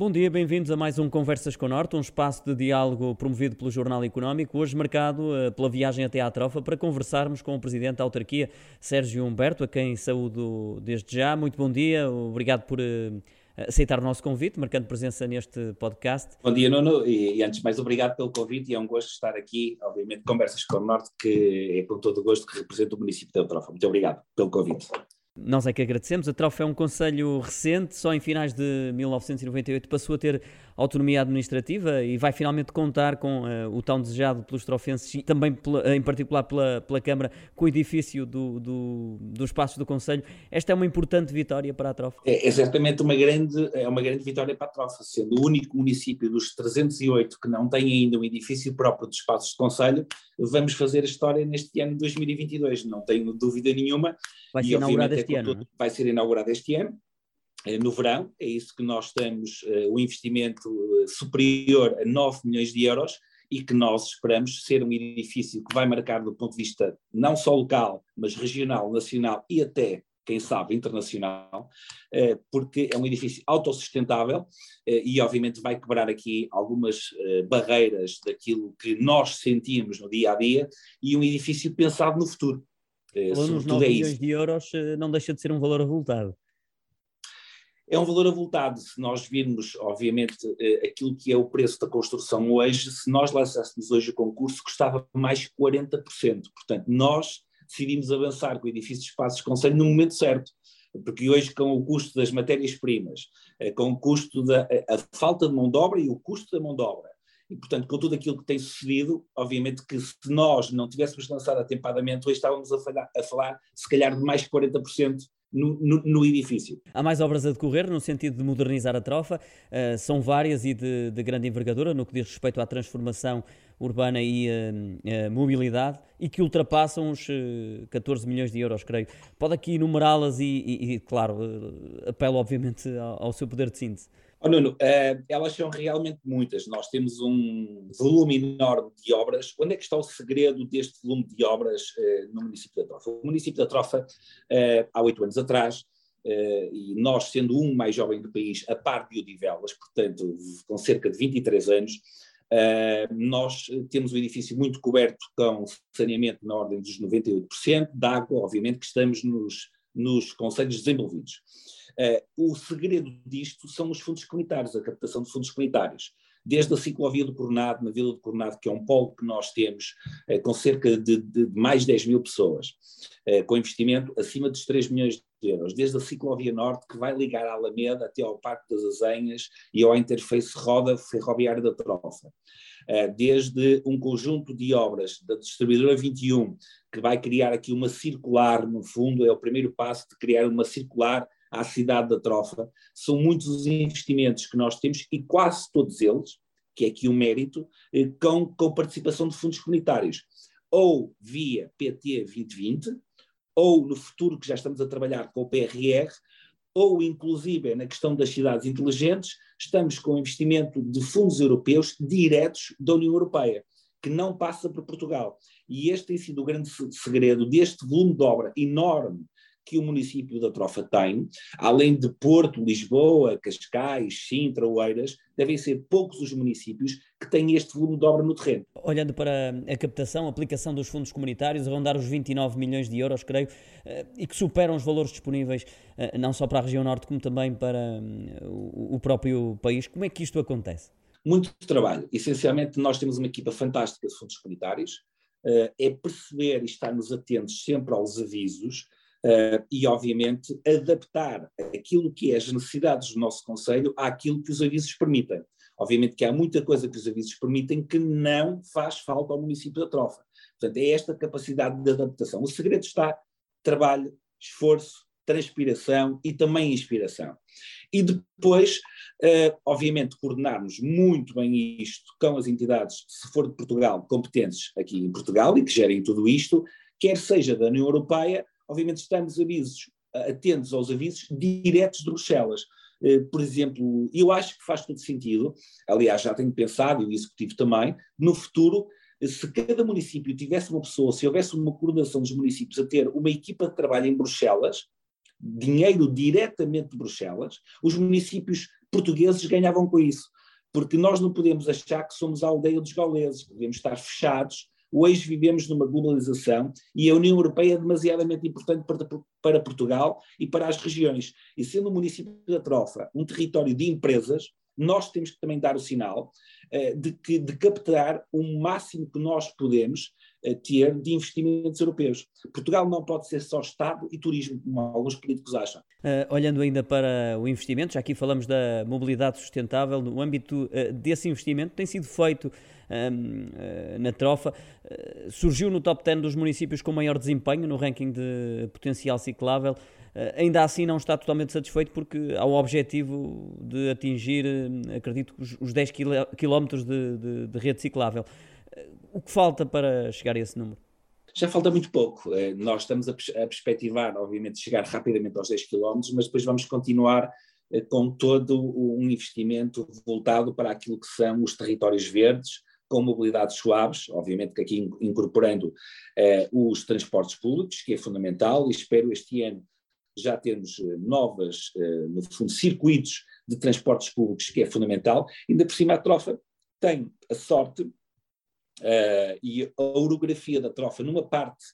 Bom dia, bem-vindos a mais um Conversas com o Norte, um espaço de diálogo promovido pelo Jornal Económico, hoje marcado uh, pela viagem até à Trofa para conversarmos com o Presidente da Autarquia, Sérgio Humberto, a quem saúdo desde já. Muito bom dia, obrigado por uh, aceitar o nosso convite, marcando presença neste podcast. Bom dia, Nuno, e, antes de mais, obrigado pelo convite e é um gosto estar aqui, obviamente, Conversas com o Norte, que é com todo o gosto que representa o município da Trofa. Muito obrigado pelo convite. Nós é que agradecemos. A Trofa é um conselho recente, só em finais de 1998 passou a ter autonomia administrativa e vai finalmente contar com uh, o tão desejado pelos trofenses e também pela, em particular pela, pela Câmara, com o edifício do, do, do espaço do Conselho. Esta é uma importante vitória para a Trofa. É, é certamente uma grande, é uma grande vitória para a Trofa, sendo o único município dos 308 que não tem ainda um edifício próprio de espaços de Conselho, vamos fazer a história neste ano de 2022, não tenho dúvida nenhuma. Vai ser inaugurado este ano. Tudo, é? vai ser inaugurado este ano no verão, é isso que nós temos, uh, o investimento uh, superior a 9 milhões de euros e que nós esperamos ser um edifício que vai marcar do ponto de vista não só local, mas regional, nacional e até, quem sabe, internacional, porque é um edifício autossustentável e obviamente vai quebrar aqui algumas barreiras daquilo que nós sentimos no dia a dia e um edifício pensado no futuro. Falando nos 9 é milhões de euros não deixa de ser um valor avultado. É um valor avultado. Se nós virmos, obviamente, eh, aquilo que é o preço da construção hoje, se nós lançássemos hoje o concurso, custava mais 40%. Portanto, nós decidimos avançar com o edifício de espaços de conselho no momento certo. Porque hoje, com o custo das matérias-primas, eh, com o custo da a falta de mão de obra e o custo da mão de obra, e, portanto, com tudo aquilo que tem sucedido, obviamente que se nós não tivéssemos lançado atempadamente, hoje estávamos a, a falar se calhar de mais de 40% no, no, no, edifício. Há mais obras a decorrer no sentido de modernizar a trofa, uh, são várias e de, de, grande envergadura no que diz respeito à transformação urbana e uh, uh, mobilidade e que ultrapassam os 14 milhões de euros, creio. Pode aqui enumerá-las e, e, e, claro, apelo obviamente ao, ao seu poder de síntese. Oh, Nuno, uh, elas são realmente muitas. Nós temos um volume enorme de obras. Onde é que está o segredo deste volume de obras uh, no município da Trofa? O município da Trofa, uh, há oito anos atrás, e nós sendo um mais jovem do país, a par de Odivelas, portanto, com cerca de 23 anos, nós temos o edifício muito coberto com saneamento na ordem dos 98%, de água, obviamente, que estamos nos, nos conselhos desenvolvidos. Uh, o segredo disto são os fundos comunitários, a captação de fundos comunitários. Desde a ciclovia do Coronado, na Vila do Coronado, que é um polo que nós temos uh, com cerca de, de, mais de 10 mil pessoas, uh, com investimento acima dos 3 milhões de euros. Desde a ciclovia norte, que vai ligar a Alameda até ao Parque das Azenhas e ao interface roda ferroviária da Trofa. Desde um conjunto de obras da distribuidora 21, que vai criar aqui uma circular, no fundo, é o primeiro passo de criar uma circular à cidade da Trofa, são muitos os investimentos que nós temos e quase todos eles, que é aqui o um mérito, eh, com, com participação de fundos comunitários, ou via PT 2020, ou no futuro que já estamos a trabalhar com o PRR, ou inclusive na questão das cidades inteligentes, estamos com investimento de fundos europeus diretos da União Europeia, que não passa por Portugal. E este tem sido o grande segredo deste volume de obra enorme que o município da Trofa tem, além de Porto, Lisboa, Cascais, Sintra, Oeiras, devem ser poucos os municípios que têm este volume de obra no terreno. Olhando para a captação, a aplicação dos fundos comunitários, a rondar os 29 milhões de euros, creio, eh, e que superam os valores disponíveis eh, não só para a região norte, como também para hum, o próprio país. Como é que isto acontece? Muito trabalho. Essencialmente, nós temos uma equipa fantástica de fundos comunitários, eh, é perceber e estarmos atentos sempre aos avisos, Uh, e, obviamente, adaptar aquilo que é as necessidades do nosso Conselho àquilo que os avisos permitem. Obviamente que há muita coisa que os avisos permitem que não faz falta ao município da Trofa. Portanto, é esta capacidade de adaptação. O segredo está trabalho, esforço, transpiração e também inspiração. E depois, uh, obviamente, coordenarmos muito bem isto com as entidades, se for de Portugal, competentes aqui em Portugal e que gerem tudo isto, quer seja da União Europeia, obviamente estamos avisos, atentos aos avisos diretos de Bruxelas. Eh, por exemplo, eu acho que faz todo sentido, aliás, já tenho pensado, e o Executivo também, no futuro, se cada município tivesse uma pessoa, se houvesse uma coordenação dos municípios a ter uma equipa de trabalho em Bruxelas, dinheiro diretamente de Bruxelas, os municípios portugueses ganhavam com isso. Porque nós não podemos achar que somos a aldeia dos gauleses, devemos estar fechados. Hoje vivemos numa globalização e a União Europeia é demasiadamente importante para, para Portugal e para as regiões. E sendo o município da Trofa um território de empresas, nós temos que também dar o sinal uh, de, que, de captar o máximo que nós podemos uh, ter de investimentos europeus. Portugal não pode ser só Estado e turismo, como alguns políticos acham. Uh, olhando ainda para o investimento, já aqui falamos da mobilidade sustentável, no âmbito desse investimento tem sido feito um, na trofa, surgiu no top 10 dos municípios com maior desempenho no ranking de potencial ciclável. Eh, ainda assim não está totalmente satisfeito porque há o objetivo de atingir, eh, acredito, os 10 km de, de, de rede ciclável. Eh, o que falta para chegar a esse número? Já falta muito pouco. Nós estamos a, perspectivar, obviamente, chegar rapidamente aos 10 km, mas depois vamos continuar com todo um investimento voltado para aquilo que são os territórios verdes, com mobilidades suaves, obviamente que aqui incorporando eh, os transportes públicos, que é fundamental, e espero este ano já temos eh, novas, eh, no fundo, circuitos de transportes públicos, que é fundamental. Ainda por cima, a Trofa tem a sorte uh, e a orografia da Trofa, numa parte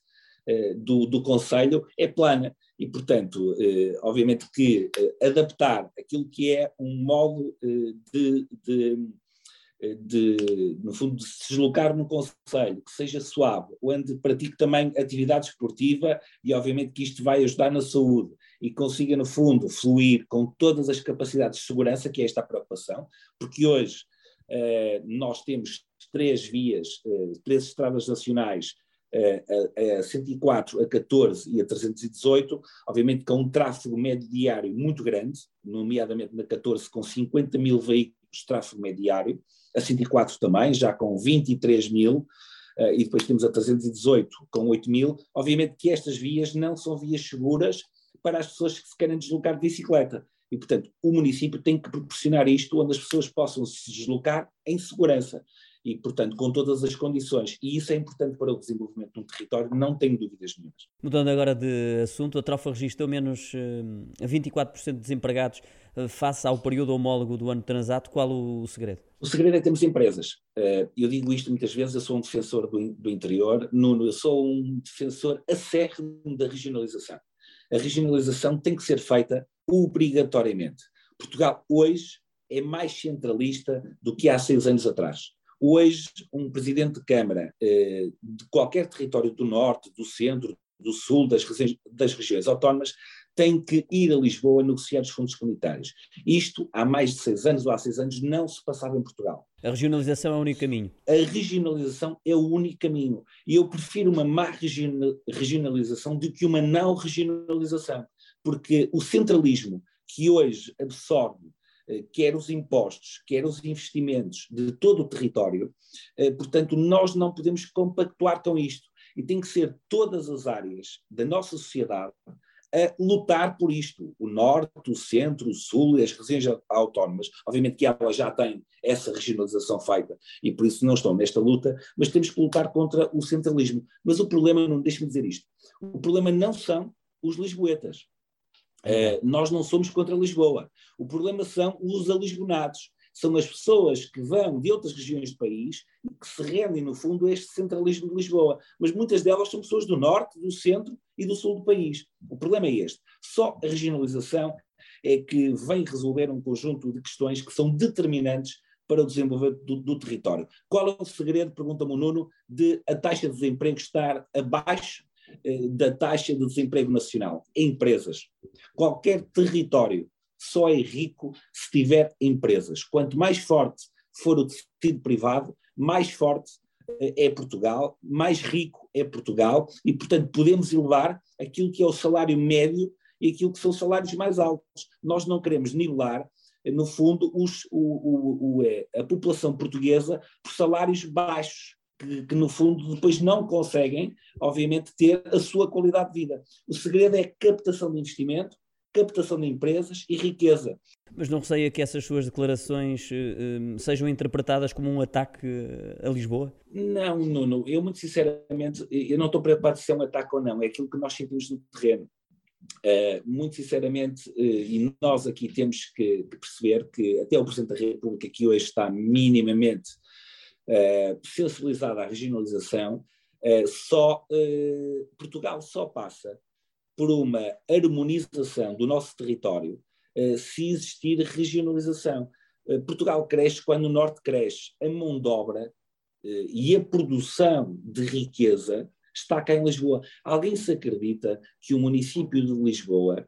uh, do, do Conselho, é plana. E, portanto, uh, obviamente que adaptar aquilo que é um modo de, de de, no fundo, de se deslocar no Conselho, que seja suave, onde pratique também atividade esportiva e, obviamente, que isto vai ajudar na saúde e consiga, no fundo, fluir com todas as capacidades de segurança, que é esta a preocupação, porque hoje eh, nós temos três vias, eh, três estradas nacionais a, a 104, a 14 e a 318, obviamente com um tráfego médio diário muito grande, nomeadamente na 14 com 50 mil veículos de tráfego médio diário, a 104 também, já com 23 mil, uh, e depois temos a 318 com 8 mil. Obviamente que estas vias não são vias seguras para as pessoas que se querem deslocar de bicicleta. E, portanto, o município tem que proporcionar isto onde as pessoas possam se deslocar em segurança e, portanto, com todas as condições. E isso é importante para o desenvolvimento de um território, não tenho dúvidas nenhumas. Mudando agora de assunto, a Trofa registrou menos uh, eh, 24% de desempregados uh, face ao período homólogo do ano transato. Qual o, segredo? O segredo é que temos empresas. Uh, eu digo isto muitas vezes, eu sou um defensor do, do interior, Nuno, eu sou um defensor acérrimo da regionalização. A regionalização tem que ser feita obrigatoriamente. Portugal hoje é mais centralista do que há seis anos atrás. Hoje, um presidente de Câmara eh, de qualquer território do Norte, do Centro, do Sul, das, das regiões autónomas, tem que ir a Lisboa negociar os fundos comunitários. Isto, há mais de seis anos ou há seis anos, não se passava em Portugal. A regionalização é o único caminho? A regionalização é o único caminho. E eu prefiro uma má regionalização do que uma não regionalização. Porque o centralismo que hoje absorve quer os impostos, quer os investimentos de todo o território, eh, portanto, nós não podemos compactuar com isto. E tem que ser todas as áreas da nossa sociedade a lutar por isto. O Norte, o Centro, o Sul e as regiões autónomas. Obviamente que elas já têm essa regionalização feita e por isso não estão nesta luta, mas temos que lutar contra o centralismo. Mas o problema, não deixe-me dizer isto, o problema não são os lisboetas. Uh, nós não somos contra Lisboa. O problema são os alisbonados. São as pessoas que vão de outras regiões do país e que se rendem, no fundo, a este centralismo de Lisboa. Mas muitas delas são pessoas do norte, do centro e do sul do país. O problema é este. Só a regionalização é que vem resolver um conjunto de questões que são determinantes para o desenvolvimento do, do território. Qual é o segredo, pergunta-me o Nuno, de a taxa de desemprego estar abaixo da taxa de desemprego nacional? Empresas. Qualquer território só é rico se tiver empresas. Quanto mais forte for o tecido privado, mais forte eh, é Portugal, mais rico é Portugal e, portanto, podemos elevar aquilo que é o salário médio e aquilo que são os salários mais altos. Nós não queremos nivelar, eh, no fundo, os, o, o, o, eh, a população portuguesa por salários baixos. Que, que, no fundo depois não conseguem, obviamente, ter a sua qualidade de vida. O segredo é captação de investimento, captação de empresas e riqueza. Mas não receia que essas suas declarações uh, sejam interpretadas como um ataque a Lisboa? Não, Nuno, eu muito sinceramente, eu não estou preocupado se é um ataque ou não, é aquilo que nós sentimos no terreno. Uh, muito sinceramente, uh, e nós aqui temos que, que, perceber que até o Presidente da República, que hoje está minimamente uh, sensibilizado à regionalização, só Portugal só passa por uma harmonização do nosso território se existir regionalização. Portugal cresce quando o Norte cresce. A mão de obra e a produção de riqueza está cá em Lisboa. Alguém se acredita que o município de Lisboa,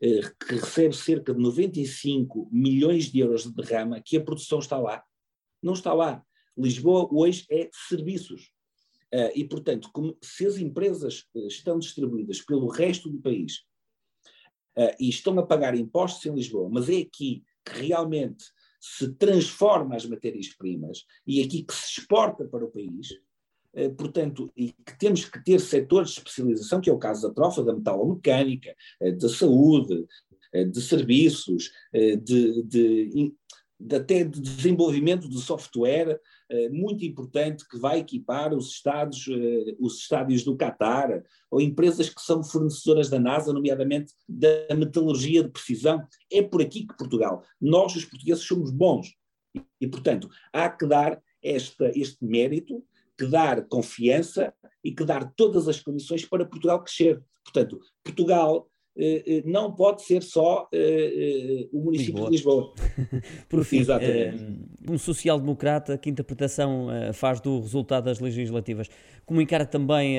que recebe cerca de 95 milhões de euros de derrama, que a produção está lá? Não está lá. Lisboa hoje é serviços. Uh, e, portanto, como, se as empresas uh, estão distribuídas pelo resto do país uh, e estão a pagar impostos em Lisboa, mas é aqui que realmente se transforma as matérias-primas e é aqui que se exporta para o país, eh, portanto, e que temos que ter setores de especialização, que é o caso da trofa, da metalomecânica, da saúde, de serviços, de, de, até de desenvolvimento de software muito importante que vai equipar os, estados, os estádios do Qatar, ou empresas que são fornecedoras da NASA, nomeadamente da metalurgia de precisão. É por aqui que Portugal, nós os portugueses somos bons. E, portanto, há que dar esta, este mérito que dar confiança e que dar todas as condições para Portugal crescer. Portanto, Portugal eh, eh não pode ser só eh, eh o município Lisboa. de Lisboa. Por fim, eh, um social-democrata, que interpretação eh, faz do resultado das legislativas? Comunicar também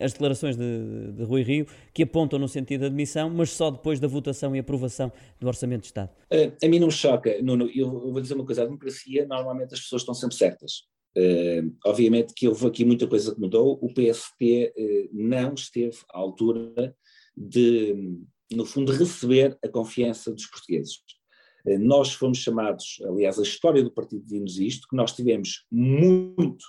as declarações de, de, Rui Rio, que apontam no sentido de admissão, mas só depois da votação e aprovação do Orçamento de Estado? a mim não me choca, Nuno. Eu, vou dizer uma coisa: a democracia, normalmente as pessoas estão sempre certas. Uh, obviamente que houve aqui muita coisa que mudou, o PST uh, eh, não esteve à altura de, no fundo, receber a confiança dos portugueses. Uh, nós fomos chamados, aliás, a história do partido diz isto, que nós tivemos muito,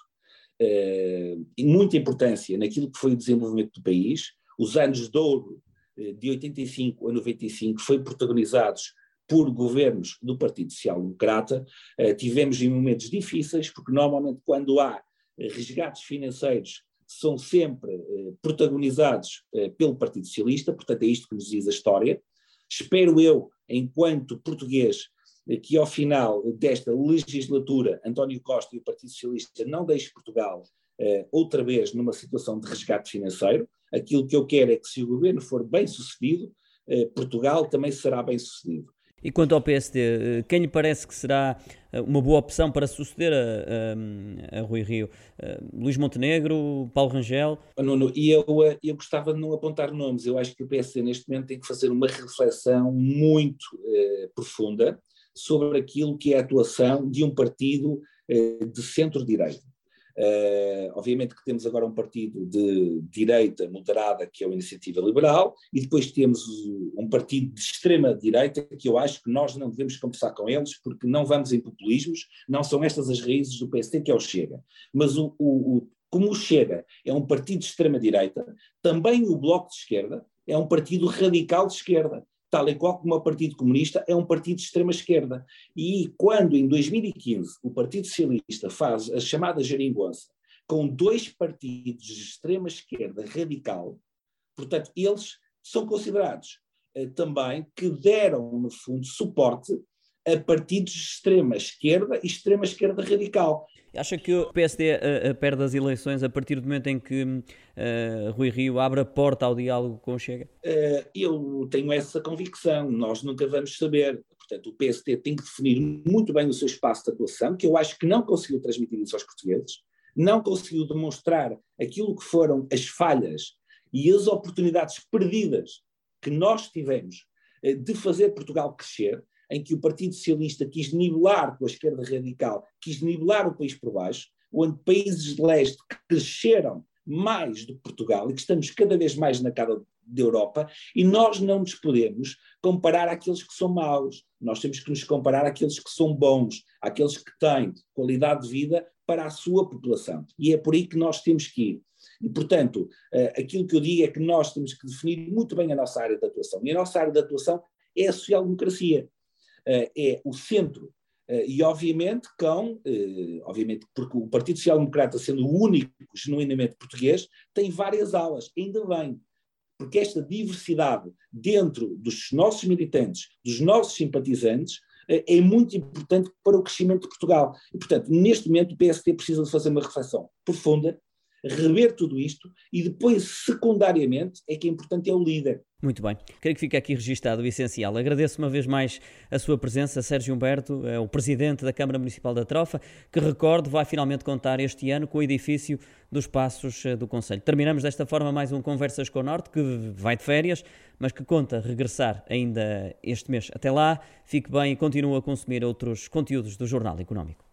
e muita importância naquilo que foi o desenvolvimento do país, os anos de ouro de 85 a 95 foi protagonizados por governos do Partido Social Democrata, eh, tivemos em momentos difíceis, porque normalmente quando há eh, resgates financeiros são sempre eh, protagonizados pelo Partido Socialista, portanto é isto que nos diz a história. Espero eu, enquanto português, que ao final desta legislatura António Costa e o Partido Socialista não deixem Portugal outra vez numa situação de resgate financeiro. Aquilo que eu quero é que se o governo for bem sucedido, Portugal também será bem sucedido. E quanto ao PSD, eh, quem lhe parece que será eh, uma boa opção para suceder a, a, a Rui Rio? Uh, Luís Montenegro, Paulo Rangel? Nuno, e eu, eu gostava de não apontar nomes. Eu acho que o PSD neste momento tem que fazer uma reflexão muito uh, profunda sobre aquilo que é a atuação de um partido uh, de centro-direita. Uh, obviamente que temos agora um partido de direita moderada, que é a Iniciativa Liberal, e depois temos um partido de extrema-direita, que eu acho que nós não devemos conversar com eles, porque não vamos em populismos, não são estas as raízes do PST, que é o Chega. Mas o, o, o como o Chega é um partido de extrema-direita, também o Bloco de Esquerda é um partido radical de esquerda tal e qual como o Partido Comunista é um partido de extrema-esquerda. E quando, em 2015, o Partido Socialista faz a chamada geringonça com dois partidos de extrema-esquerda radical, portanto, eles são considerados eh, também que deram, no fundo, suporte a partidos de extrema esquerda e extrema esquerda radical. Acha que o PSD a, a perde as eleições a partir do momento em que uh, Rui Rio abre a porta ao diálogo com o Chega? Uh, eu tenho essa convicção, nós nunca vamos saber. Portanto, o PSD tem que definir muito bem o seu espaço de atuação, que eu acho que não conseguiu transmitir isso aos portugueses, não conseguiu demonstrar aquilo que foram as falhas e as oportunidades perdidas que nós tivemos uh, de fazer Portugal crescer em que o Partido Socialista quis nivelar com a esquerda radical, quis nivelar o país por baixo, onde países de leste cresceram mais do que Portugal e que estamos cada vez mais na cara da Europa, e nós não nos podemos comparar àqueles que são maus, nós temos que nos comparar àqueles que são bons, àqueles que têm qualidade de vida para a sua população. E é por aí que nós temos que ir. E, portanto, eh, aquilo que eu digo é que nós temos que definir muito bem a nossa área de atuação. E a nossa área de atuação é a social-democracia. Eh, é o centro. Eh, e obviamente com, eh, obviamente porque o Partido Social Democrata sendo o único genuinamente português, tem várias alas, ainda bem. porque esta diversidade dentro dos nossos militantes, dos nossos simpatizantes, é muito importante para o crescimento de Portugal. E, portanto, neste momento o PST precisa de fazer uma reflexão profunda, rever tudo isto e depois, secundariamente, é que é importante é o líder. Muito bem. Creio que fica aqui registado o essencial. Agradeço uma vez mais a sua presença, Sérgio Humberto, é o Presidente da Câmara Municipal da Trofa, que, recordo, vai finalmente contar este ano com o edifício dos Passos eh, do Conselho. Terminamos desta forma mais um Conversas com o Norte, que vai de férias, mas que conta regressar ainda este mês. Até lá, fique bem e continue a consumir outros conteúdos do Jornal Económico.